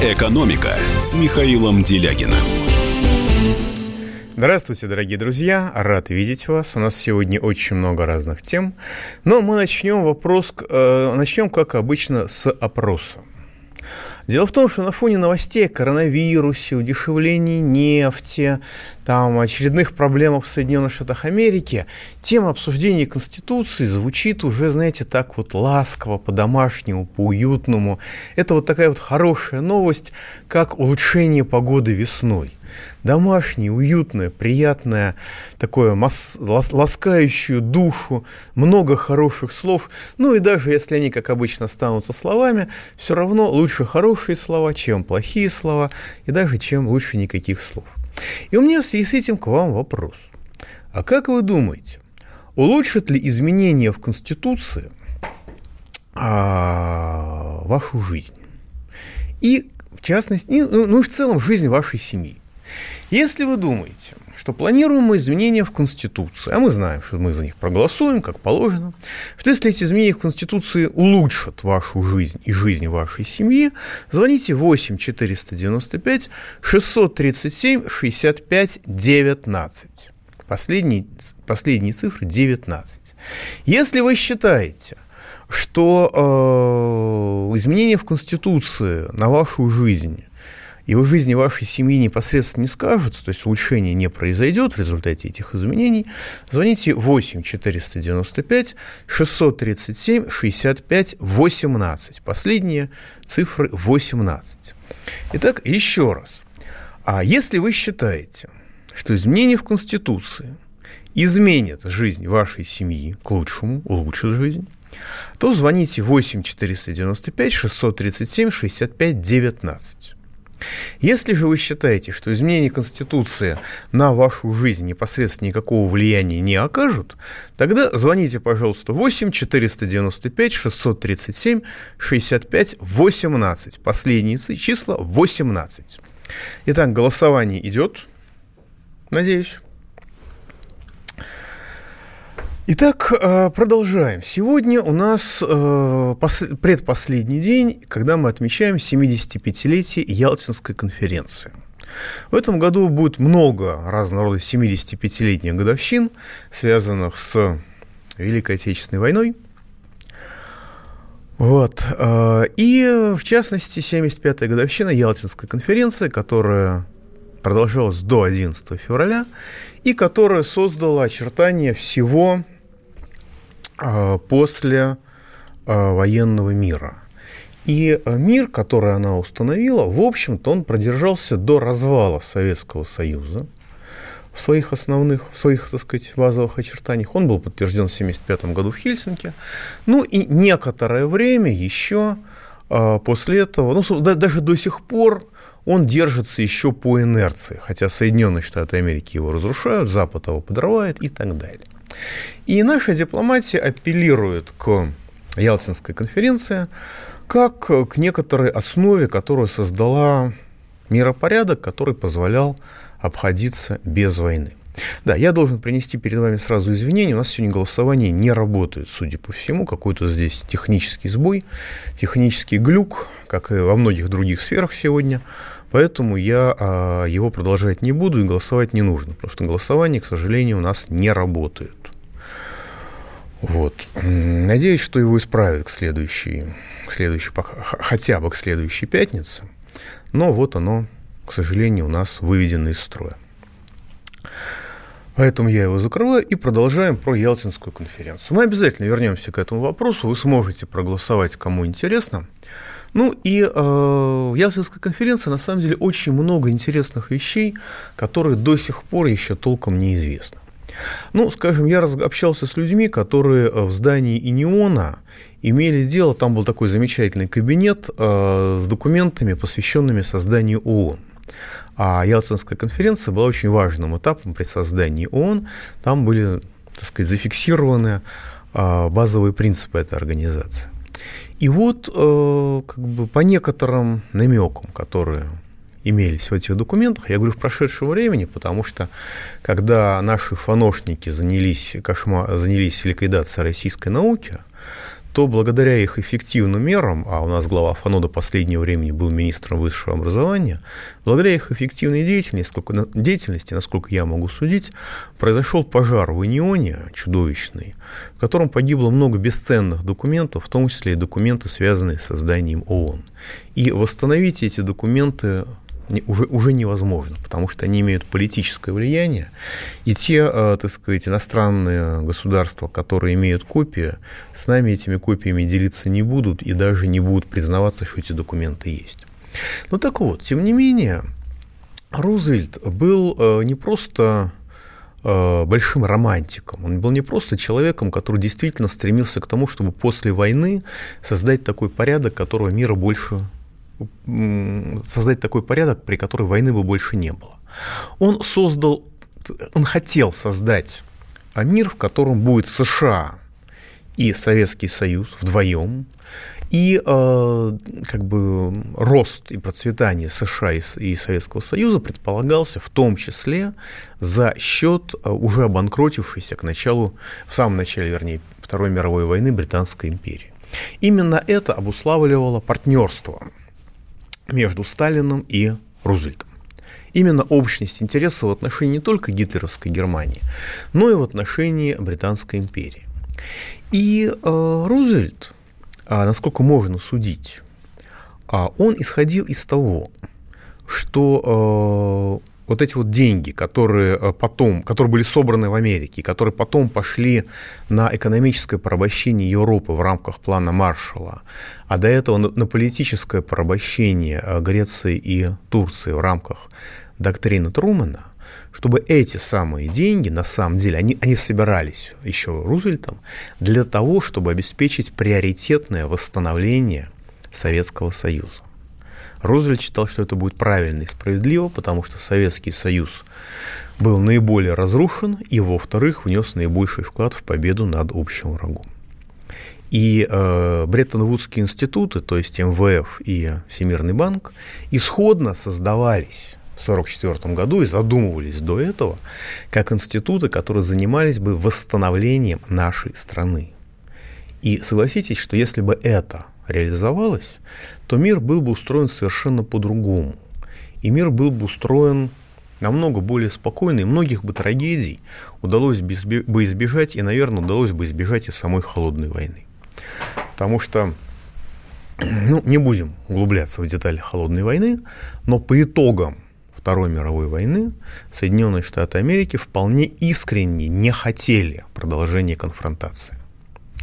«Экономика» с Михаилом Делягином. Здравствуйте, дорогие друзья! Рад видеть вас. У нас сегодня очень много разных тем. Но мы начнем вопрос, э, начнем, как обычно, с опроса. Дело в том, что на фоне новостей о коронавирусе, удешевлении нефти, там, очередных проблемах в Соединенных Штатах Америки, тема обсуждения Конституции звучит уже, знаете, так вот ласково, по-домашнему, по-уютному. Это вот такая вот хорошая новость, как улучшение погоды весной домашнее, уютное, приятное, такое мас- лас- ласкающую душу, много хороших слов. Ну и даже если они, как обычно, останутся словами, все равно лучше хорошие слова, чем плохие слова, и даже чем лучше никаких слов. И у меня в связи с этим к вам вопрос. А как вы думаете, улучшит ли изменения в Конституции а, вашу жизнь? И в частности, ну, ну и в целом жизнь вашей семьи. Если вы думаете, что планируемые изменения в Конституции, а мы знаем, что мы за них проголосуем, как положено, что если эти изменения в Конституции улучшат вашу жизнь и жизнь вашей семьи, звоните 8 495 637 65 19. Последние, последние цифры 19. Если вы считаете, что э, изменения в Конституции на вашу жизнь и в жизни вашей семьи непосредственно не скажутся, то есть улучшение не произойдет в результате этих изменений, звоните 8 495 637 65 18. Последние цифры 18. Итак, еще раз. А если вы считаете, что изменения в Конституции изменят жизнь вашей семьи к лучшему, улучшат жизнь, то звоните 8 495 637 65 19. Если же вы считаете, что изменение Конституции на вашу жизнь непосредственно никакого влияния не окажут, тогда звоните, пожалуйста, 8 495 637 65 18. Последние числа 18. Итак, голосование идет. Надеюсь. Итак, э, продолжаем. Сегодня у нас э, предпоследний день, когда мы отмечаем 75-летие Ялтинской конференции. В этом году будет много разного рода 75-летних годовщин, связанных с Великой Отечественной войной. Вот. Э, и, в частности, 75-я годовщина Ялтинской конференции, которая продолжалась до 11 февраля, и которая создала очертания всего после а, военного мира. И а, мир, который она установила, в общем-то, он продержался до развала Советского Союза в своих основных, в своих, так сказать, базовых очертаниях. Он был подтвержден в 1975 году в Хельсинки. Ну и некоторое время еще после этого, ну, даже до сих пор он держится еще по инерции, хотя Соединенные Штаты Америки его разрушают, Запад его подрывает и так далее. И наша дипломатия апеллирует к Ялтинской конференции как к некоторой основе, которую создала миропорядок, который позволял обходиться без войны. Да, я должен принести перед вами сразу извинения. У нас сегодня голосование не работает, судя по всему. Какой-то здесь технический сбой, технический глюк, как и во многих других сферах сегодня. Поэтому я а, его продолжать не буду и голосовать не нужно, потому что голосование, к сожалению, у нас не работает. Вот. Надеюсь, что его исправят к следующей, к следующей, хотя бы к следующей пятнице. Но вот оно, к сожалению, у нас выведено из строя. Поэтому я его закрываю и продолжаем про Ялтинскую конференцию. Мы обязательно вернемся к этому вопросу. Вы сможете проголосовать, кому интересно. Ну и э, в Ялтинской конференции на самом деле очень много интересных вещей, которые до сих пор еще толком неизвестны. Ну, скажем, я общался с людьми, которые э, в здании Иниона имели дело, там был такой замечательный кабинет э, с документами, посвященными созданию ООН. А Ялтинская конференция была очень важным этапом при создании ООН. Там были, так сказать, зафиксированы э, базовые принципы этой организации. И вот э, как бы по некоторым намекам, которые имелись в этих документах, я говорю в прошедшем времени, потому что когда наши фаношники занялись, кошмар, занялись ликвидацией российской науки, то благодаря их эффективным мерам, а у нас глава ФАНО до последнего времени был министром высшего образования, благодаря их эффективной деятельности, насколько, деятельности, насколько я могу судить, произошел пожар в Унионе чудовищный, в котором погибло много бесценных документов, в том числе и документы, связанные с созданием ООН. И восстановить эти документы уже, уже невозможно, потому что они имеют политическое влияние, и те, э, так сказать, иностранные государства, которые имеют копии, с нами этими копиями делиться не будут и даже не будут признаваться, что эти документы есть. Ну так вот, тем не менее, Рузвельт был э, не просто э, большим романтиком. Он был не просто человеком, который действительно стремился к тому, чтобы после войны создать такой порядок, которого мира больше создать такой порядок, при котором войны бы больше не было. Он создал, он хотел создать мир, в котором будет США и Советский Союз вдвоем, и э, как бы рост и процветание США и, и Советского Союза предполагался в том числе за счет э, уже обанкротившейся к началу, в самом начале, вернее, Второй мировой войны Британской империи. Именно это обуславливало партнерство между Сталином и Рузвельтом. Именно общность интересов в отношении не только гитлеровской Германии, но и в отношении Британской империи. И э, Рузвельт, э, насколько можно судить, э, он исходил из того, что э, вот эти вот деньги, которые э, потом, которые были собраны в Америке, которые потом пошли на экономическое порабощение Европы в рамках плана Маршалла, а до этого на политическое порабощение э, Греции и Турции в рамках доктрины Трумана, чтобы эти самые деньги, на самом деле, они, они собирались еще Рузвельтом для того, чтобы обеспечить приоритетное восстановление Советского Союза. Рузвельт считал, что это будет правильно и справедливо, потому что Советский Союз был наиболее разрушен и, во-вторых, внес наибольший вклад в победу над общим врагом. И э, Бреттон-Вудские институты, то есть МВФ и Всемирный банк, исходно создавались в 1944 году и задумывались до этого как институты, которые занимались бы восстановлением нашей страны. И согласитесь, что если бы это реализовалось, то мир был бы устроен совершенно по-другому. И мир был бы устроен намного более спокойно, и многих бы трагедий удалось бы избежать, и, наверное, удалось бы избежать и самой холодной войны. Потому что, ну, не будем углубляться в детали холодной войны, но по итогам Второй мировой войны Соединенные Штаты Америки вполне искренне не хотели продолжения конфронтации,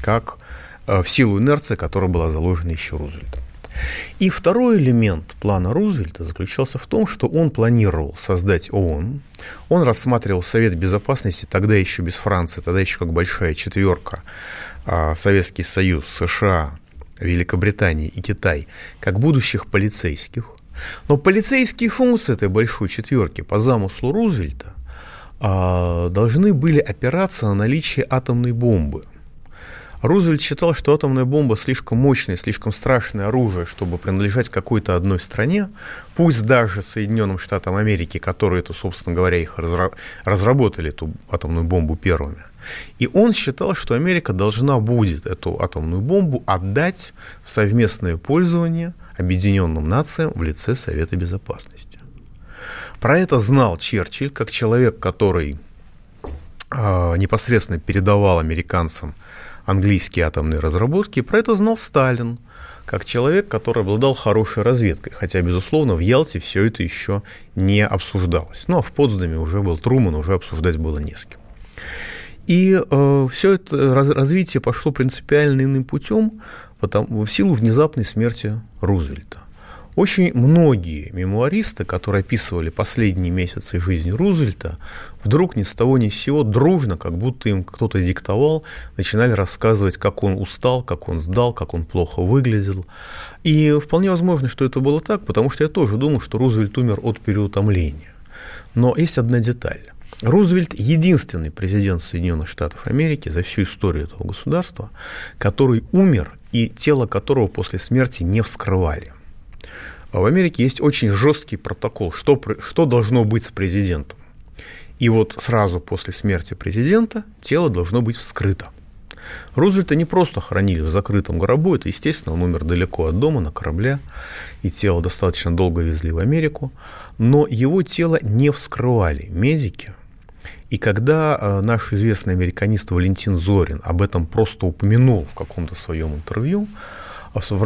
как в силу инерции, которая была заложена еще Рузвельтом. И второй элемент плана Рузвельта заключался в том, что он планировал создать ООН, он рассматривал Совет Безопасности, тогда еще без Франции, тогда еще как большая четверка, а, Советский Союз, США, Великобритания и Китай, как будущих полицейских. Но полицейские функции этой большой четверки по замыслу Рузвельта а, должны были опираться на наличие атомной бомбы – Рузвельт считал, что атомная бомба слишком мощное, слишком страшное оружие, чтобы принадлежать какой-то одной стране, пусть даже Соединенным Штатам Америки, которые это, собственно говоря, их разработали, эту атомную бомбу первыми. И он считал, что Америка должна будет эту атомную бомбу отдать в совместное пользование Объединенным Нациям в лице Совета Безопасности. Про это знал Черчилль, как человек, который э, непосредственно передавал американцам английские атомные разработки, про это знал Сталин, как человек, который обладал хорошей разведкой, хотя, безусловно, в Ялте все это еще не обсуждалось. Ну, а в Потсдаме уже был Труман, уже обсуждать было не с кем. И э, все это раз, развитие пошло принципиально иным путем потому, в силу внезапной смерти Рузвельта. Очень многие мемуаристы, которые описывали последние месяцы жизни Рузвельта, вдруг ни с того ни с сего дружно, как будто им кто-то диктовал, начинали рассказывать, как он устал, как он сдал, как он плохо выглядел. И вполне возможно, что это было так, потому что я тоже думал, что Рузвельт умер от переутомления. Но есть одна деталь. Рузвельт – единственный президент Соединенных Штатов Америки за всю историю этого государства, который умер и тело которого после смерти не вскрывали. А в Америке есть очень жесткий протокол, что, что должно быть с президентом. И вот сразу после смерти президента тело должно быть вскрыто. Рузвельта не просто хоронили в закрытом гробу, это, естественно, он умер далеко от дома, на корабле, и тело достаточно долго везли в Америку, но его тело не вскрывали медики, и когда э, наш известный американист Валентин Зорин об этом просто упомянул в каком-то своем интервью, а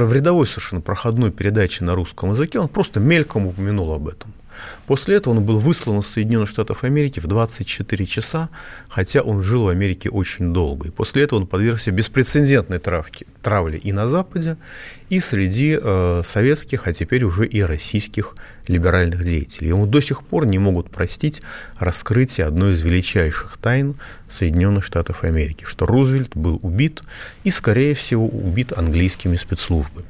в рядовой совершенно проходной передаче на русском языке, он просто мельком упомянул об этом. После этого он был выслан из Соединенных Штатов Америки в 24 часа, хотя он жил в Америке очень долго. И после этого он подвергся беспрецедентной травке, травле и на Западе, и среди э, советских, а теперь уже и российских либеральных деятелей. Ему до сих пор не могут простить раскрытие одной из величайших тайн Соединенных Штатов Америки, что Рузвельт был убит и, скорее всего, убит английскими спецслужбами.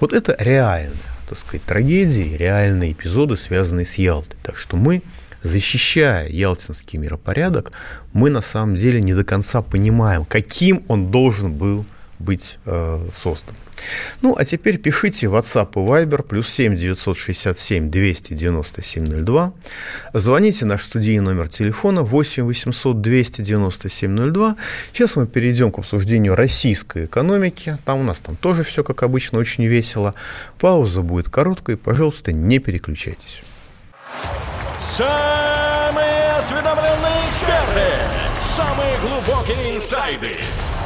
Вот это реально так сказать, трагедии, реальные эпизоды, связанные с Ялтой. Так что мы, защищая ялтинский миропорядок, мы на самом деле не до конца понимаем, каким он должен был быть э, создан. Ну, а теперь пишите WhatsApp и Viber плюс 7 967 297 02. Звоните наш студийный номер телефона 8 800 297 02. Сейчас мы перейдем к обсуждению российской экономики. Там у нас там тоже все, как обычно, очень весело. Пауза будет короткой. Пожалуйста, не переключайтесь. Самые осведомленные эксперты! Самые глубокие инсайды!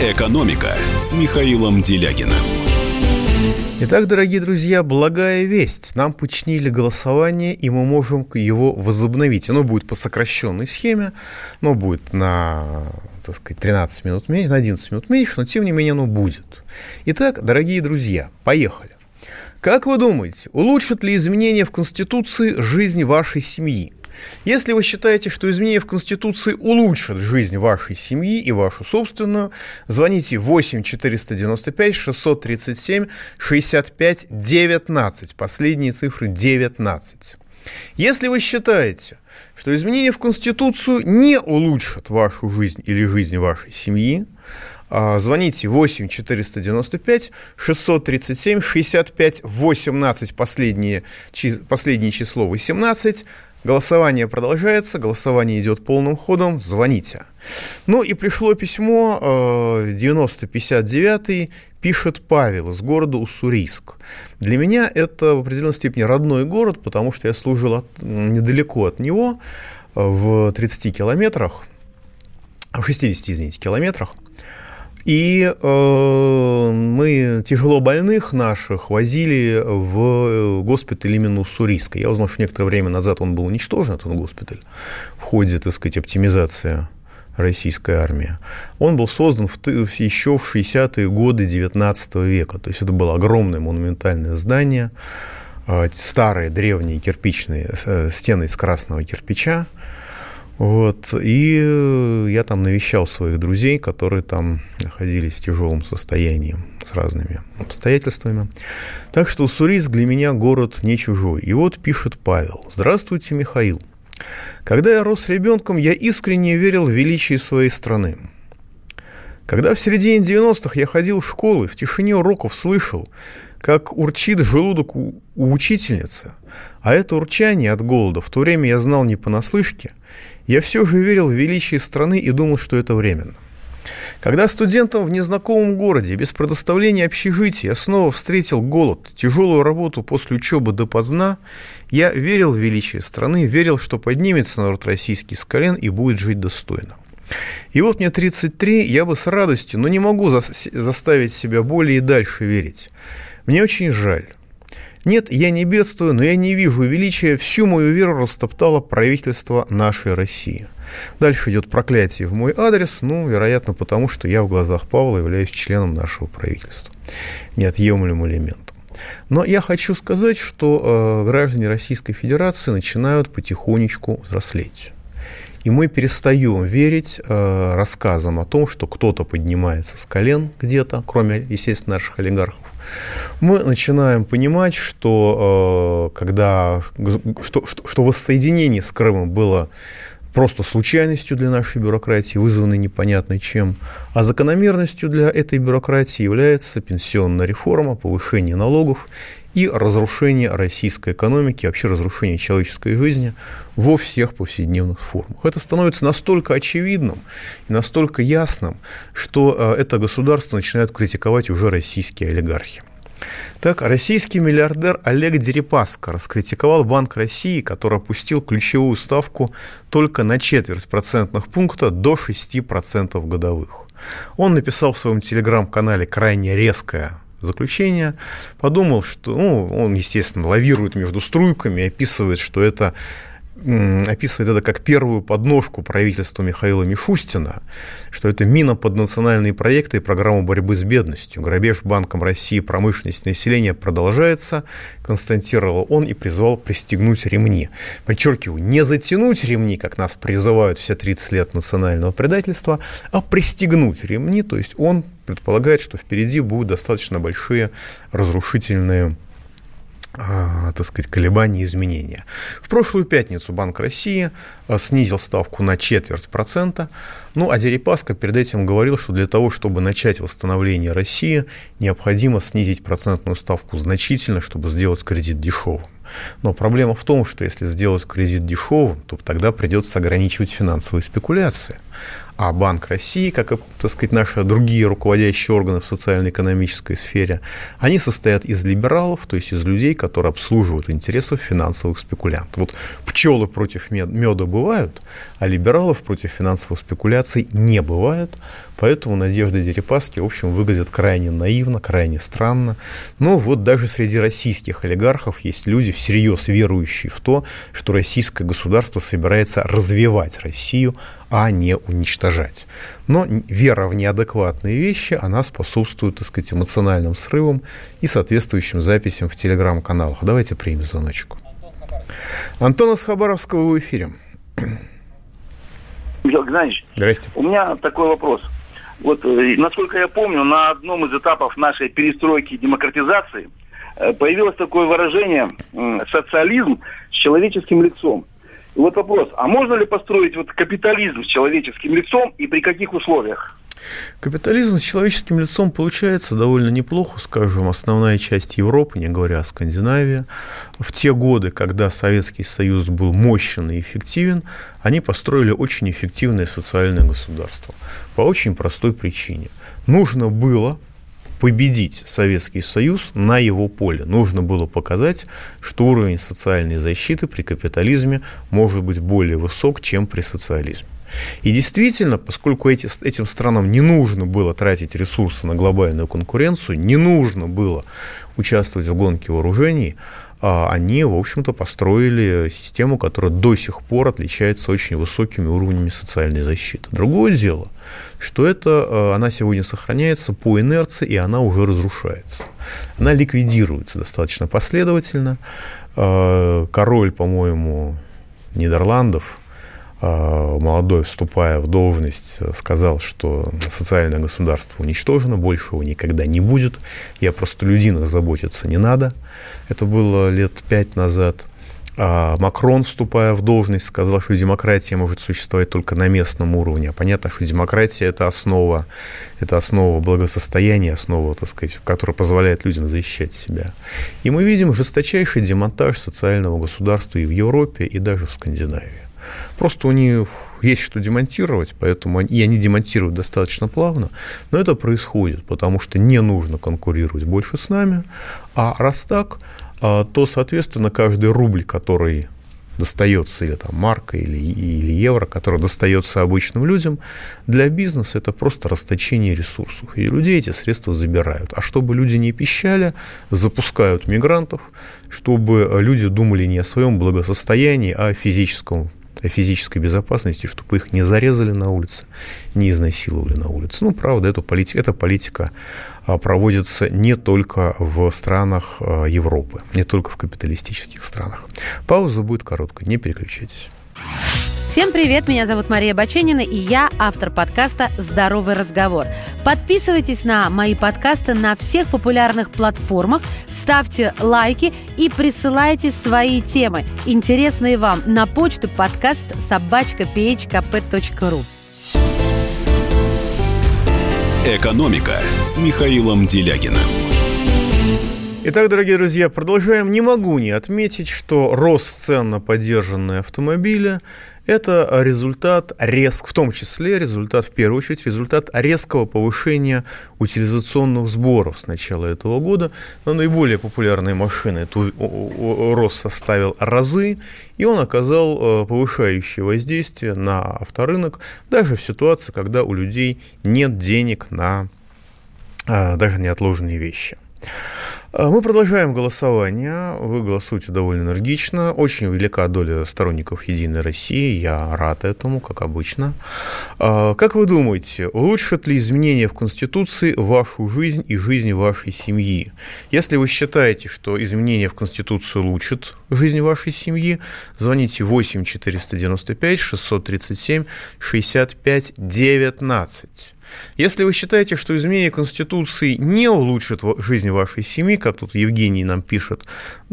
«Экономика» с Михаилом Делягиным. Итак, дорогие друзья, благая весть. Нам починили голосование, и мы можем его возобновить. Оно будет по сокращенной схеме, но будет на так сказать, 13 минут меньше, на 11 минут меньше, но тем не менее оно будет. Итак, дорогие друзья, поехали. Как вы думаете, улучшат ли изменения в Конституции жизнь вашей семьи? Если вы считаете, что изменения в Конституции улучшат жизнь вашей семьи и вашу собственную, звоните 8 495 637 65 19. Последние цифры 19. Если вы считаете, что изменения в Конституцию не улучшат вашу жизнь или жизнь вашей семьи, а, звоните 8 495 637 65 18, последнее, последнее число 18, Голосование продолжается, голосование идет полным ходом, звоните. Ну и пришло письмо 9059, э, пишет Павел из города Уссурийск. Для меня это в определенной степени родной город, потому что я служил от, недалеко от него, э, в 30 километрах, в 60, извините, километрах. И э, мы тяжело больных наших возили в госпиталь именно Уссурийска. Я узнал, что некоторое время назад он был уничтожен, этот госпиталь, в ходе, так сказать, оптимизации российской армии. Он был создан в, еще в 60-е годы 19 века. То есть это было огромное монументальное здание, э, старые древние кирпичные э, стены из красного кирпича, вот. И э, я там навещал своих друзей, которые там находились в тяжелом состоянии с разными обстоятельствами. Так что Уссурийск для меня город не чужой. И вот пишет Павел. Здравствуйте, Михаил. Когда я рос ребенком, я искренне верил в величие своей страны. Когда в середине 90-х я ходил в школу и в тишине уроков слышал, как урчит желудок у, учительницы, а это урчание от голода в то время я знал не понаслышке – я все же верил в величие страны и думал, что это временно. Когда студентом в незнакомом городе без предоставления общежития я снова встретил голод, тяжелую работу после учебы допоздна, я верил в величие страны, верил, что поднимется народ российский с колен и будет жить достойно. И вот мне 33, я бы с радостью, но не могу заставить себя более и дальше верить. Мне очень жаль. Нет, я не бедствую, но я не вижу величия. Всю мою веру растоптало правительство нашей России. Дальше идет проклятие в мой адрес, ну, вероятно, потому что я в глазах Павла являюсь членом нашего правительства. Неотъемлемым элементом. Но я хочу сказать, что э, граждане Российской Федерации начинают потихонечку взрослеть. И мы перестаем верить э, рассказам о том, что кто-то поднимается с колен где-то, кроме, естественно, наших олигархов. Мы начинаем понимать, что, э, когда, что, что, что воссоединение с Крымом было просто случайностью для нашей бюрократии, вызванной непонятно чем, а закономерностью для этой бюрократии является пенсионная реформа, повышение налогов и разрушение российской экономики, вообще разрушение человеческой жизни во всех повседневных формах. Это становится настолько очевидным и настолько ясным, что э, это государство начинают критиковать уже российские олигархи. Так, российский миллиардер Олег Дерипаска раскритиковал Банк России, который опустил ключевую ставку только на четверть процентных пункта до 6% годовых. Он написал в своем телеграм-канале крайне резкое заключение, подумал, что, ну, он, естественно, лавирует между струйками, описывает, что это описывает это как первую подножку правительства Михаила Мишустина, что это мина под национальные проекты и программу борьбы с бедностью. Грабеж Банком России промышленности населения продолжается, констатировал он и призвал пристегнуть ремни. Подчеркиваю, не затянуть ремни, как нас призывают все 30 лет национального предательства, а пристегнуть ремни, то есть он предполагает, что впереди будут достаточно большие разрушительные а, так сказать, колебания и изменения. В прошлую пятницу Банк России а, снизил ставку на четверть процента. Ну, а Дерипаска перед этим говорил, что для того, чтобы начать восстановление России, необходимо снизить процентную ставку значительно, чтобы сделать кредит дешевым. Но проблема в том, что если сделать кредит дешевым, то тогда придется ограничивать финансовые спекуляции. А Банк России, как и, так сказать, наши другие руководящие органы в социально-экономической сфере, они состоят из либералов, то есть из людей, которые обслуживают интересы финансовых спекулянтов. Вот пчелы против меда бывают, а либералов против финансовых спекуляций не бывает. Поэтому Надежда Дерипаски, в общем, выглядит крайне наивно, крайне странно. Но вот даже среди российских олигархов есть люди, всерьез верующие в то, что российское государство собирается развивать Россию, а не уничтожать. Но вера в неадекватные вещи, она способствует, так сказать, эмоциональным срывам и соответствующим записям в телеграм-каналах. Давайте примем звоночку. Антон из Хабаровского в эфире. Михаил Геннадьевич, Здрасте. у меня такой вопрос. Вот, э, насколько я помню, на одном из этапов нашей перестройки и демократизации появилось такое выражение «социализм с человеческим лицом». И вот вопрос, а можно ли построить вот капитализм с человеческим лицом и при каких условиях? Капитализм с человеческим лицом получается довольно неплохо, скажем, основная часть Европы, не говоря о Скандинавии. В те годы, когда Советский Союз был мощен и эффективен, они построили очень эффективное социальное государство. По очень простой причине. Нужно было победить Советский Союз на его поле. Нужно было показать, что уровень социальной защиты при капитализме может быть более высок, чем при социализме. И действительно, поскольку эти, этим странам не нужно было тратить ресурсы на глобальную конкуренцию, не нужно было участвовать в гонке вооружений, они, в общем-то, построили систему, которая до сих пор отличается очень высокими уровнями социальной защиты. Другое дело, что это, а, она сегодня сохраняется по инерции, и она уже разрушается. Она ликвидируется достаточно последовательно. А, король, по-моему, Нидерландов, а, молодой, вступая в должность, сказал, что социальное государство уничтожено, больше его никогда не будет, и о простолюдинах заботиться не надо. Это было лет пять назад. А Макрон, вступая в должность, сказал, что демократия может существовать только на местном уровне. А понятно, что демократия – это основа, это основа благосостояния, основа, так сказать, которая позволяет людям защищать себя. И мы видим жесточайший демонтаж социального государства и в Европе, и даже в Скандинавии. Просто у них есть что демонтировать, поэтому они, и они демонтируют достаточно плавно, но это происходит, потому что не нужно конкурировать больше с нами, а раз так, а, то, соответственно, каждый рубль, который достается, или там марка, или, или евро, который достается обычным людям, для бизнеса это просто расточение ресурсов. И людей эти средства забирают. А чтобы люди не пищали, запускают мигрантов, чтобы люди думали не о своем благосостоянии, а о физическом о физической безопасности, чтобы их не зарезали на улице, не изнасиловали на улице. Ну, правда, эту политика, эта политика а, проводится не только в странах а, Европы, не только в капиталистических странах. Пауза будет короткой, не переключайтесь. Всем привет, меня зовут Мария Баченина, и я автор подкаста «Здоровый разговор». Подписывайтесь на мои подкасты на всех популярных платформах, ставьте лайки и присылайте свои темы, интересные вам, на почту подкаст собачка phkp.ru. «Экономика» с Михаилом Делягиным. Итак, дорогие друзья, продолжаем. Не могу не отметить, что рост цен на поддержанные автомобили – это результат резк, в том числе результат, в первую очередь, результат резкого повышения утилизационных сборов с начала этого года. На наиболее популярные машины этот рост составил разы, и он оказал э, повышающее воздействие на авторынок, даже в ситуации, когда у людей нет денег на э, даже неотложные вещи. А, мы продолжаем голосование. Вы голосуете довольно энергично. Очень велика доля сторонников «Единой России». Я рад этому, как обычно. А, как вы думаете, улучшат ли изменения в Конституции вашу жизнь и жизнь вашей семьи? Если вы считаете, что изменения в Конституцию улучшат жизнь вашей семьи, звоните 8 495 637 65 19. Если вы считаете, что изменение Конституции не улучшит жизнь вашей семьи, как тут Евгений нам пишет,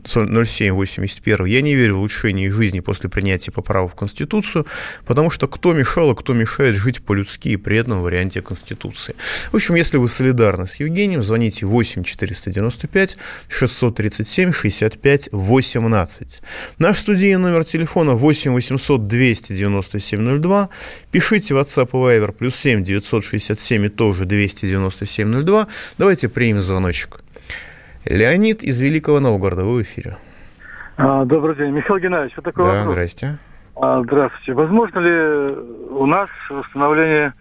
0781, я не верю в улучшение жизни после принятия поправок в Конституцию, потому что кто мешал, а кто мешает жить по-людски при этом варианте Конституции. В общем, если вы солидарны с Евгением, звоните 8 495 637 65 18. Наш студийный номер телефона 8 800 297 02. Пишите WhatsApp и Viber плюс 7 960 267 и тоже 297 Давайте примем звоночек. Леонид из Великого Новгорода, вы в эфире. А, добрый день. Михаил Геннадьевич, вот такой да, вопрос. здрасте. А, здравствуйте. Возможно ли у нас установление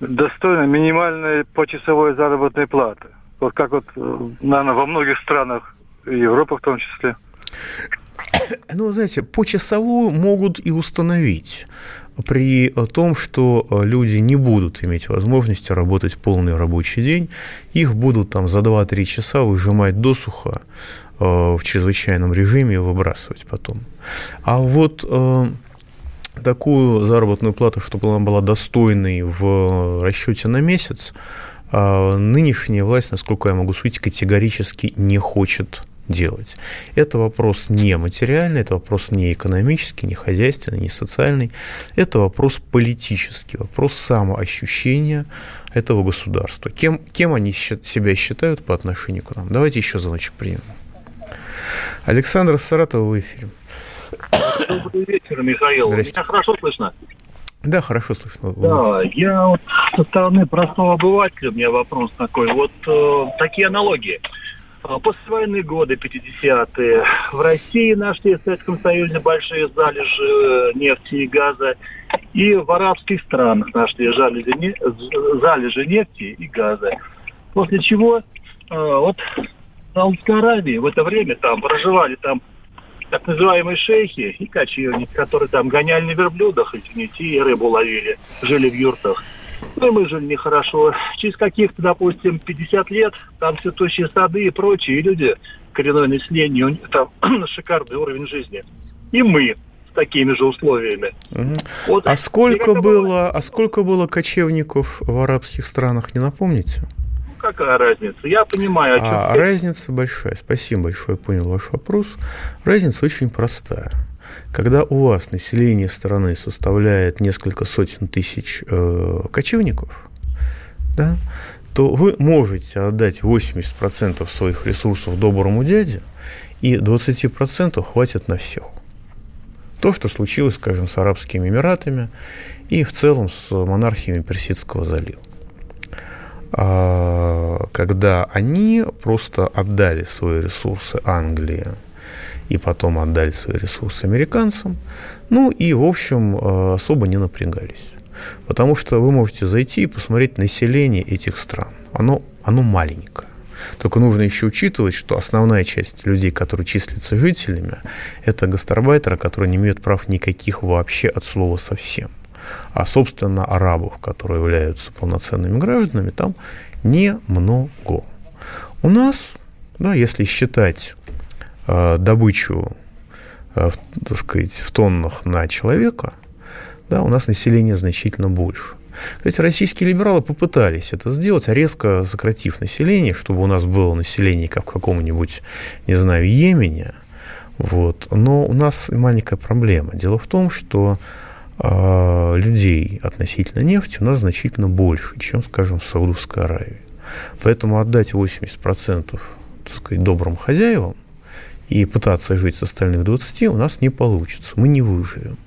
достойной минимальной почасовой заработной платы? Вот как вот, наверное, во многих странах, Европы в том числе. Ну, знаете, почасовую могут и установить при том, что э, люди не будут иметь возможности работать полный рабочий день, их будут там за 2-3 часа выжимать досуха э, в чрезвычайном режиме и выбрасывать потом. А вот э, такую заработную плату, чтобы она была достойной в расчете на месяц, нынешняя власть, насколько я могу судить, категорически не хочет делать. Это вопрос не материальный, это вопрос не экономический, не хозяйственный, не социальный. Это вопрос политический, вопрос самоощущения этого государства. Кем, кем они себя считают по отношению к нам? Давайте еще звоночек примем. Александр Саратов в эфире. Добрый вечер, Михаил. Меня хорошо слышно? Да, хорошо слышно. Да, я вот со стороны простого обывателя, у меня вопрос такой. Вот э, такие аналогии. А, послевоенные годы, 50-е, в России нашли в Советском Союзе большие залежи э, нефти и газа, и в арабских странах нашли залежи, залежи нефти и газа. После чего э, вот в Саудовской Аравии в это время там проживали там так называемые шейхи и кочевники, которые там гоняли на верблюдах, извините, и рыбу ловили, жили в юртах. Ну, и мы жили нехорошо. Через каких-то, допустим, 50 лет, там цветущие сады и прочие, люди, коренное население, там шикарный уровень жизни. И мы с такими же условиями. Угу. Вот, а сколько было, а сколько было кочевников в арабских странах, не напомните? Ну, какая разница? Я понимаю. О а разница большая. Спасибо большое, понял ваш вопрос. Разница очень простая. Когда у вас население страны составляет несколько сотен тысяч э, кочевников, да, то вы можете отдать 80% своих ресурсов доброму дяде, и 20% хватит на всех. То, что случилось, скажем, с Арабскими Эмиратами и в целом с монархиями Персидского залива. А, когда они просто отдали свои ресурсы Англии, и потом отдали свои ресурсы американцам. Ну и, в общем, э, особо не напрягались. Потому что вы можете зайти и посмотреть население этих стран. Оно, оно маленькое. Только нужно еще учитывать, что основная часть людей, которые числятся жителями, это гастарбайтеры, которые не имеют прав никаких вообще от слова совсем. А, собственно, арабов, которые являются полноценными гражданами, там немного. У нас, да, если считать добычу, э, так сказать, в тоннах на человека, Да, у нас население значительно больше. Кстати, российские либералы попытались это сделать, резко сократив население, чтобы у нас было население, как в каком-нибудь, не знаю, Йемене. Вот. Но у нас маленькая проблема. Дело в том, что э, людей относительно нефти у нас значительно больше, чем, скажем, в Саудовской Аравии. Поэтому отдать 80% так сказать, добрым хозяевам и пытаться жить с остальных 20 у нас не получится. Мы не выживем.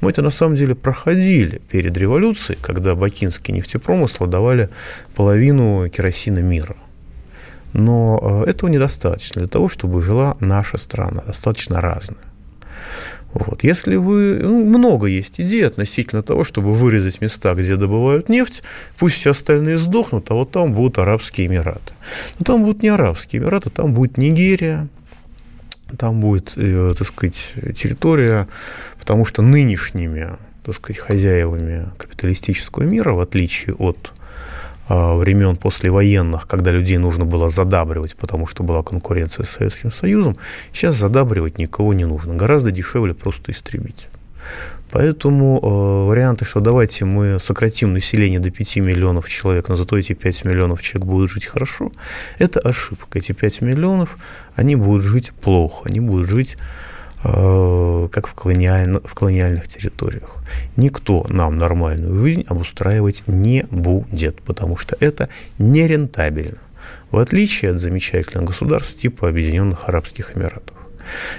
Мы это на самом деле проходили перед революцией, когда бакинские нефтепромыслы давали половину керосина мира. Но э, этого недостаточно для того, чтобы жила наша страна, достаточно разная. Вот. Если вы... Ну, много есть идей относительно того, чтобы вырезать места, где добывают нефть, пусть все остальные сдохнут, а вот там будут Арабские Эмираты. Но там будут не Арабские Эмираты, там будет Нигерия, там будет, э, так сказать, территория, потому что нынешними, так сказать, хозяевами капиталистического мира, в отличие от а, времен послевоенных, когда людей нужно было задабривать, потому что была конкуренция с Советским Союзом, сейчас задабривать никого не нужно. Гораздо дешевле просто истребить. Поэтому э, варианты, что давайте мы сократим население до 5 миллионов человек, но зато эти 5 миллионов человек будут жить хорошо, это ошибка. Эти 5 миллионов, они будут жить плохо, они будут жить э, как в, колониально, в колониальных территориях. Никто нам нормальную жизнь обустраивать не будет, потому что это нерентабельно, в отличие от замечательных государств типа Объединенных Арабских Эмиратов.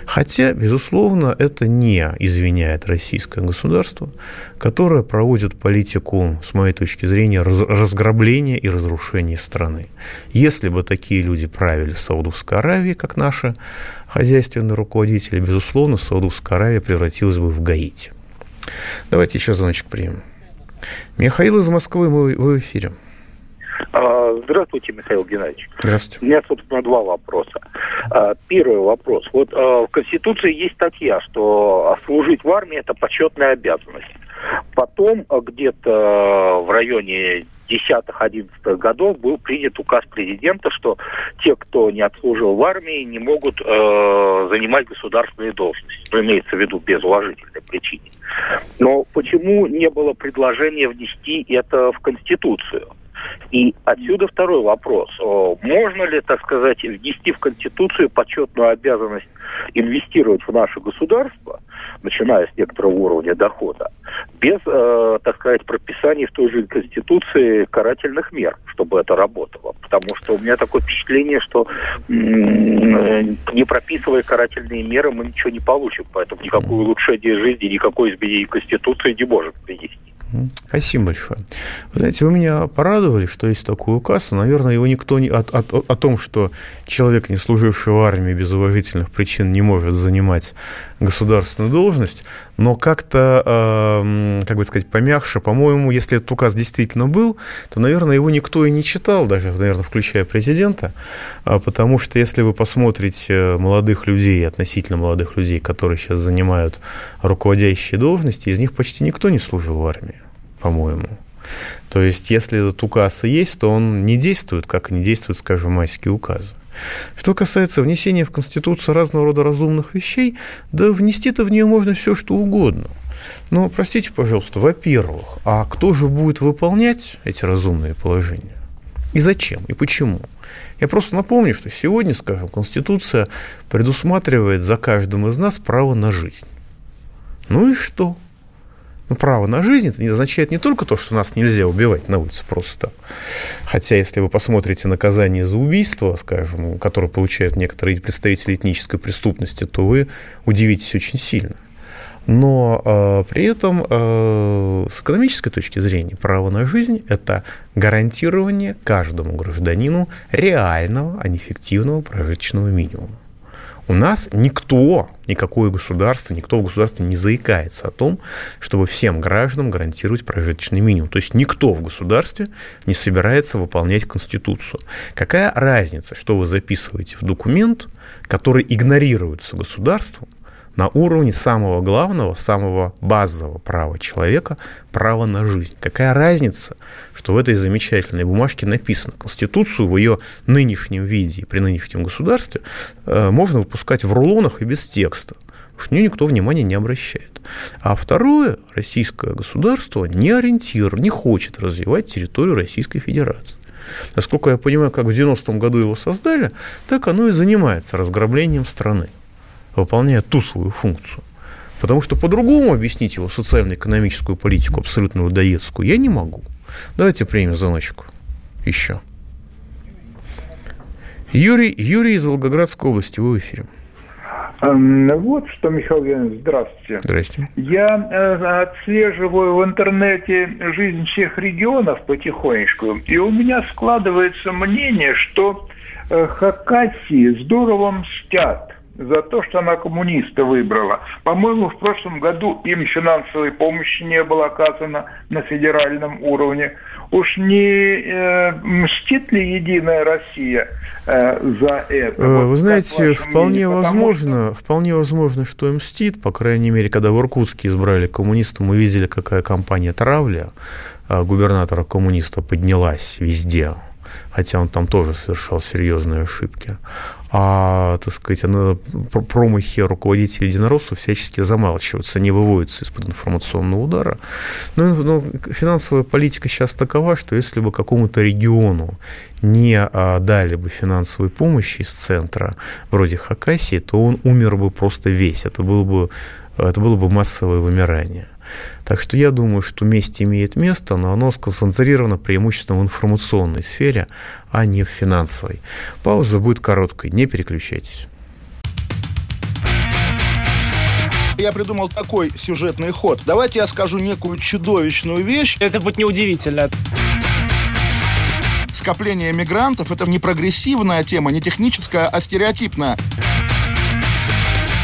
Хотя, безусловно, это не извиняет российское государство, которое проводит политику, с моей точки зрения, разграбления и разрушения страны. Если бы такие люди правили Саудовской Аравией, как наши хозяйственные руководители, безусловно, Саудовская Аравия превратилась бы в Гаити. Давайте еще звоночек примем. Михаил из Москвы, мы в эфире. А, здравствуйте, Михаил Геннадьевич. Здравствуйте. У меня, собственно, два вопроса. А, первый вопрос. Вот а, в Конституции есть статья, что служить в армии – это почетная обязанность. Потом где-то в районе 10-11 годов был принят указ президента, что те, кто не отслужил в армии, не могут э, занимать государственные должности. Ну, имеется в виду без уважительной причины. Но почему не было предложения внести это в Конституцию? И отсюда второй вопрос. Можно ли, так сказать, внести в Конституцию почетную обязанность инвестировать в наше государство, начиная с некоторого уровня дохода, без, э, так сказать, прописания в той же Конституции карательных мер, чтобы это работало. Потому что у меня такое впечатление, что не прописывая карательные меры, мы ничего не получим. Поэтому никакое улучшение жизни, никакой изменение Конституции не может принести. Спасибо большое. Вы знаете, вы меня порадовали, что есть такой указ, но, наверное, его никто не... О, о, о том, что человек, не служивший в армии без уважительных причин, не может занимать государственную должность, но как-то, э, как бы сказать, помягче, по-моему, если этот указ действительно был, то, наверное, его никто и не читал, даже, наверное, включая президента, а потому что если вы посмотрите молодых людей, относительно молодых людей, которые сейчас занимают руководящие должности, из них почти никто не служил в армии, по-моему. То есть, если этот указ и есть, то он не действует, как не действуют, скажем, майские указы. Что касается внесения в Конституцию разного рода разумных вещей, да внести-то в нее можно все, что угодно. Но, простите, пожалуйста, во-первых, а кто же будет выполнять эти разумные положения? И зачем? И почему? Я просто напомню, что сегодня, скажем, Конституция предусматривает за каждым из нас право на жизнь. Ну и что? Ну, право на жизнь это не означает не только то, что нас нельзя убивать на улице просто так. Хотя, если вы посмотрите наказание за убийство, скажем, которое получают некоторые представители этнической преступности, то вы удивитесь очень сильно. Но э, при этом э, с экономической точки зрения право на жизнь – это гарантирование каждому гражданину реального, а не фиктивного прожиточного минимума. У нас никто, никакое государство, никто в государстве не заикается о том, чтобы всем гражданам гарантировать прожиточный минимум. То есть никто в государстве не собирается выполнять Конституцию. Какая разница, что вы записываете в документ, который игнорируется государством, на уровне самого главного, самого базового права человека, права на жизнь. Какая разница, что в этой замечательной бумажке написано, Конституцию в ее нынешнем виде, при нынешнем государстве, э, можно выпускать в рулонах и без текста. на нее никто внимания не обращает. А второе, российское государство не ориентир, не хочет развивать территорию Российской Федерации. Насколько я понимаю, как в 90-м году его создали, так оно и занимается разграблением страны, выполняя ту свою функцию. Потому что по-другому объяснить его социально-экономическую политику, абсолютно людоедскую, я не могу. Давайте примем звоночку. Еще. Юрий, Юрий из Волгоградской области, вы в эфире. Эм, вот что, Михаил Леонидович, здравствуйте. Здрасте. Я э, отслеживаю в интернете жизнь всех регионов потихонечку, и у меня складывается мнение, что э, Хакасии здорово мстят за то, что она коммуниста выбрала. По-моему, в прошлом году им финансовой помощи не было оказано на федеральном уровне. Уж не э, мстит ли Единая Россия э, за это? Э, вы вот, знаете, вполне возможно, что... вполне возможно, что им мстит. По крайней мере, когда в Иркутске избрали коммуниста, мы видели, какая кампания травля а губернатора коммуниста поднялась везде хотя он там тоже совершал серьезные ошибки а, так сказать, она, промахи руководителей единороссов всячески замалчиваются, не выводятся из-под информационного удара. Но, но финансовая политика сейчас такова, что если бы какому-то региону не а, дали бы финансовой помощи из центра, вроде Хакасии, то он умер бы просто весь. Это было бы, это было бы массовое вымирание. Так что я думаю, что месть имеет место, но оно сконцентрировано преимущественно в информационной сфере, а не в финансовой. Пауза будет короткой, не переключайтесь. Я придумал такой сюжетный ход. Давайте я скажу некую чудовищную вещь. Это будет неудивительно скопление мигрантов – это не прогрессивная тема, не техническая, а стереотипная.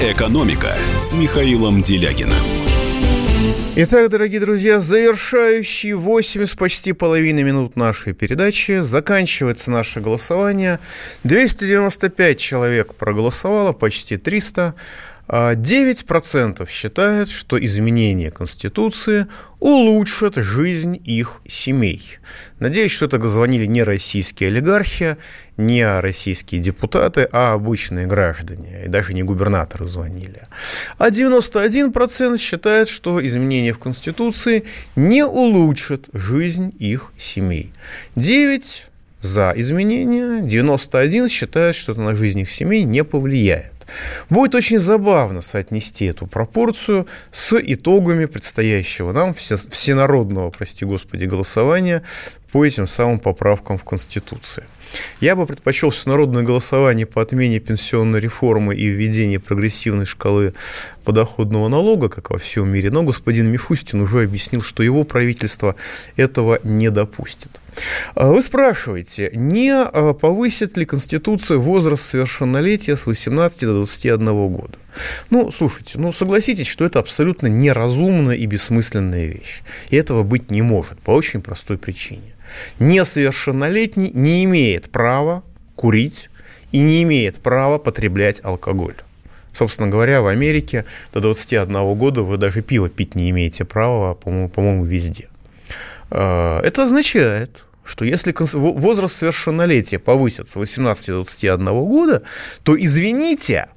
«Экономика» с Михаилом Делягиным. Итак, дорогие друзья, завершающий 8 с почти половиной минут нашей передачи. Заканчивается наше голосование. 295 человек проголосовало, почти 300. 9% считают, что изменение Конституции улучшат жизнь их семей. Надеюсь, что это звонили не российские олигархи, не российские депутаты, а обычные граждане, и даже не губернаторы звонили. А 91% считают, что изменения в Конституции не улучшат жизнь их семей. 9 за изменения, 91 считают, что это на жизнь их семей не повлияет. Будет очень забавно соотнести эту пропорцию с итогами предстоящего нам всенародного, прости господи, голосования по этим самым поправкам в Конституции. Я бы предпочел всенародное голосование по отмене пенсионной реформы и введении прогрессивной шкалы подоходного налога, как во всем мире, но господин Мишустин уже объяснил, что его правительство этого не допустит. А вы спрашиваете, не а, повысит ли Конституция возраст совершеннолетия с 18 до 21 года? Ну, слушайте, ну согласитесь, что это абсолютно неразумная и бессмысленная вещь. И этого быть не может по очень простой причине. Несовершеннолетний не имеет права курить и не имеет права потреблять алкоголь. Собственно говоря, в Америке до 21 года вы даже пиво пить не имеете права, по-моему, по везде. А, это означает, что если возраст совершеннолетия повысится с 18 до 21 года, то извините,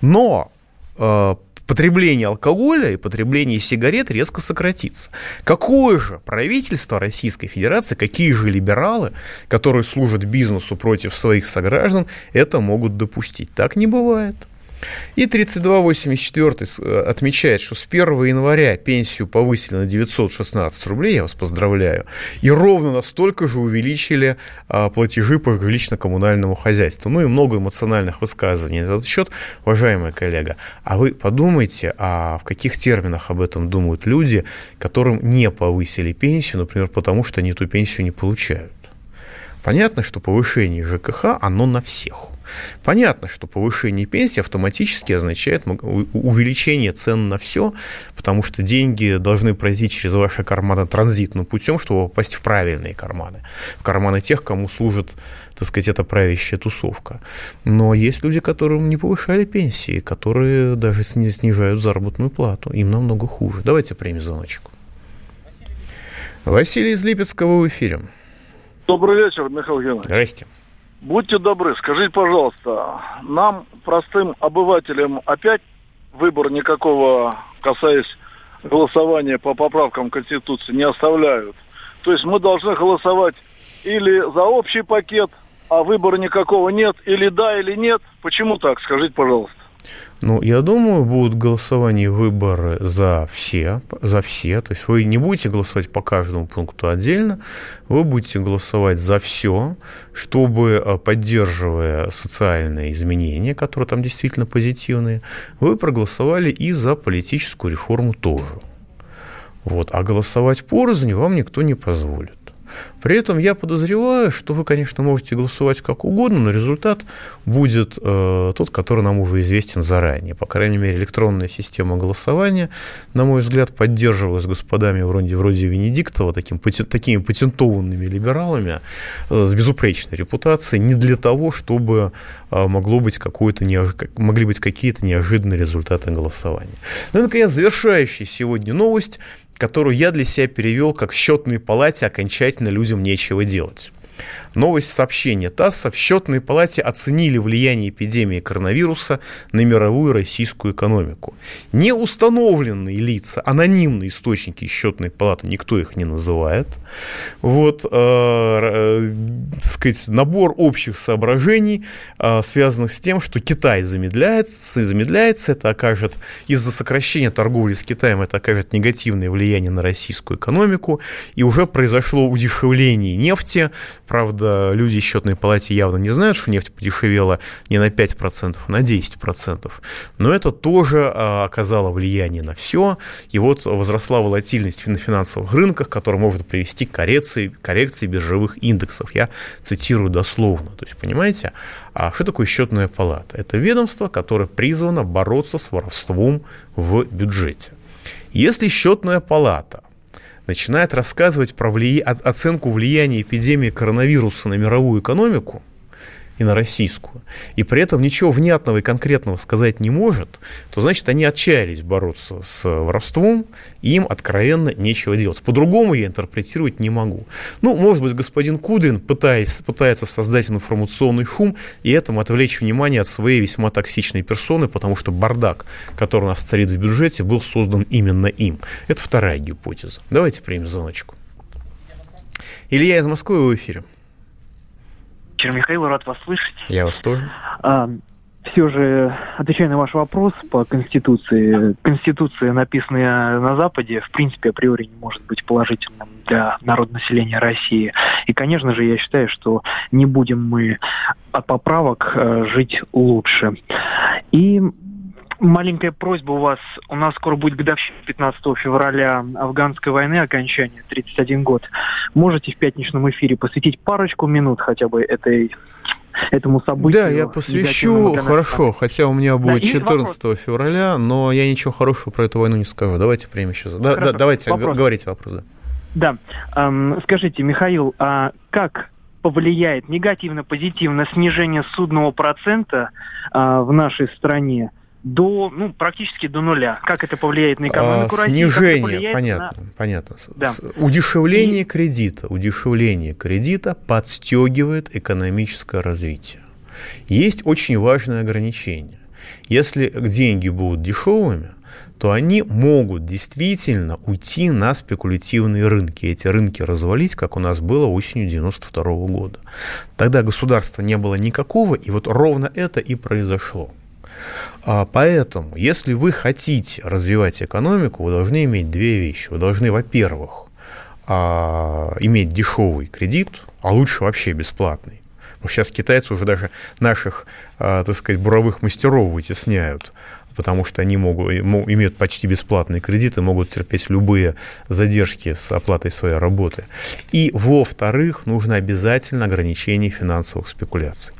но э, потребление алкоголя и потребление сигарет резко сократится. Какое же правительство Российской Федерации, какие же либералы, которые служат бизнесу против своих сограждан, это могут допустить? Так не бывает. И 3284 э, отмечает, что с 1 января пенсию повысили на 916 рублей, я вас поздравляю, и ровно настолько же увеличили а, платежи по жилищно-коммунальному хозяйству. Ну и много эмоциональных высказываний на этот счет, уважаемый коллега. А вы подумайте, а в каких терминах об этом думают люди, которым не повысили пенсию, например, потому что они эту пенсию не получают. Понятно, что повышение ЖКХ, оно на всех. Понятно, что повышение пенсии автоматически означает увеличение цен на все, потому что деньги должны пройти через ваши карманы транзитным путем, чтобы попасть в правильные карманы. В карманы тех, кому служит, так сказать, эта правящая тусовка. Но есть люди, которым не повышали пенсии, которые даже снижают заработную плату. Им намного хуже. Давайте примем звоночку. Василий из Липецкого в эфире. Добрый вечер, Михаил Геннадьевич. Здрасте. Будьте добры, скажите, пожалуйста, нам, простым обывателям, опять выбор никакого, касаясь голосования по поправкам Конституции, не оставляют? То есть мы должны голосовать или за общий пакет, а выбора никакого нет, или да, или нет. Почему так? Скажите, пожалуйста. Ну, я думаю, будут голосования выборы за все, за все. То есть вы не будете голосовать по каждому пункту отдельно, вы будете голосовать за все, чтобы, э, поддерживая социальные изменения, которые там действительно позитивные, вы проголосовали и за политическую реформу тоже. Вот. А голосовать порознь вам никто не позволит. При этом я подозреваю, что вы, конечно, можете голосовать как угодно, но результат будет э, тот, который нам уже известен заранее. По крайней мере, электронная система голосования, на мой взгляд, поддерживалась господами вроде, вроде Венедиктова, таким, такими патентованными либералами э, с безупречной репутацией, не для того, чтобы э, могло быть какое-то неож... могли быть какие-то неожиданные результаты голосования. Ну и, наконец, завершающая сегодня новость – которую я для себя перевел как в счетной палате окончательно людям нечего делать. Новость сообщения ТАССа. В счетной палате оценили влияние эпидемии коронавируса на мировую российскую экономику. Не установленные лица, анонимные источники счетной палаты, никто их не называет. Вот, э, э, сказать, набор общих соображений, э, связанных с тем, что Китай замедляется, замедляется, это окажет из-за сокращения торговли с Китаем, это окажет негативное влияние на российскую экономику, и уже произошло удешевление нефти, правда, правда, люди в счетной палате явно не знают, что нефть подешевела не на 5%, а на 10%. Но это тоже а, оказало влияние на все. И вот возросла волатильность на финансовых рынках, которая может привести к коррекции, коррекции биржевых индексов. Я цитирую дословно. То есть, понимаете, а что такое счетная палата? Это ведомство, которое призвано бороться с воровством в бюджете. Если счетная палата – начинает рассказывать про влия... оценку влияния эпидемии коронавируса на мировую экономику и на российскую, и при этом ничего внятного и конкретного сказать не может, то значит они отчаялись бороться с воровством, и им откровенно нечего делать. По-другому я интерпретировать не могу. Ну, может быть, господин Кудрин пытаясь, пытается создать информационный шум и этому отвлечь внимание от своей весьма токсичной персоны, потому что бардак, который у нас царит в бюджете, был создан именно им. Это вторая гипотеза. Давайте примем звоночку. Илья из Москвы в эфире вечер, Михаил, рад вас слышать. Я вас тоже. А, все же, отвечая на ваш вопрос по Конституции, Конституция, написанная на Западе, в принципе, априори не может быть положительным для народонаселения России. И, конечно же, я считаю, что не будем мы от поправок э, жить лучше. И маленькая просьба у вас. У нас скоро будет годовщина 15 февраля афганской войны, окончание, 31 год. Можете в пятничном эфире посвятить парочку минут хотя бы этой этому событию. Да, я посвящу хорошо, хотя у меня будет да, 14 вопрос. февраля, но я ничего хорошего про эту войну не скажу. Давайте примем еще. Да, да, давайте, вопрос. говорите вопрос. Да, да. Эм, скажите, Михаил, а как повлияет негативно, позитивно снижение судного процента э, в нашей стране до, ну, практически до нуля. Как это повлияет на экономику а, России? Снижение, понятно, на... понятно. Да. Удешевление И... кредита, удешевление кредита подстегивает экономическое развитие. Есть очень важное ограничение. Если деньги будут дешевыми, то они могут действительно уйти на спекулятивные рынки. Эти рынки развалить, как у нас было осенью 92 года. Тогда государства не было никакого, и вот ровно это и произошло. А поэтому, если вы хотите развивать экономику, вы должны иметь две вещи. Вы должны, во-первых, а, иметь дешевый кредит, а лучше вообще бесплатный. Сейчас китайцы уже даже наших, а, так сказать, буровых мастеров вытесняют потому что они могут, имеют почти бесплатные кредиты, могут терпеть любые задержки с оплатой своей работы. И, во-вторых, нужно обязательно ограничение финансовых спекуляций.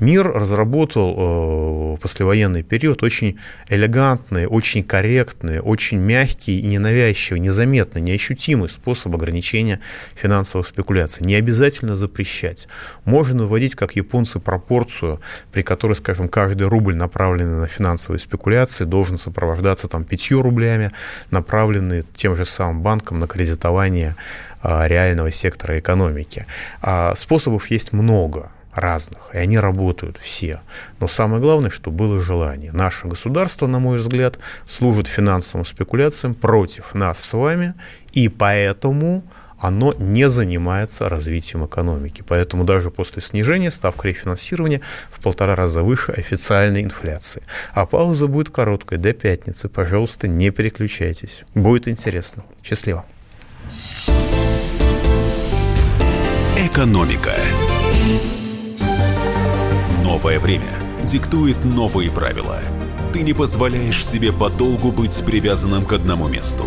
Мир разработал э, послевоенный период очень элегантные, очень корректные, очень мягкие и ненавязчивые, незаметные, неощутимый способ ограничения финансовых спекуляций. Не обязательно запрещать. Можно вводить, как японцы, пропорцию, при которой, скажем, каждый рубль, направленный на финансовые спекуляции, должен сопровождаться там пятью рублями, направленные тем же самым банком на кредитование а, реального сектора экономики. А способов есть много разных, и они работают все. Но самое главное, что было желание. Наше государство, на мой взгляд, служит финансовым спекуляциям против нас с вами, и поэтому оно не занимается развитием экономики. Поэтому даже после снижения ставка рефинансирования в полтора раза выше официальной инфляции. А пауза будет короткой, до пятницы. Пожалуйста, не переключайтесь. Будет интересно. Счастливо. Экономика. Новое время диктует новые правила. Ты не позволяешь себе подолгу быть привязанным к одному месту.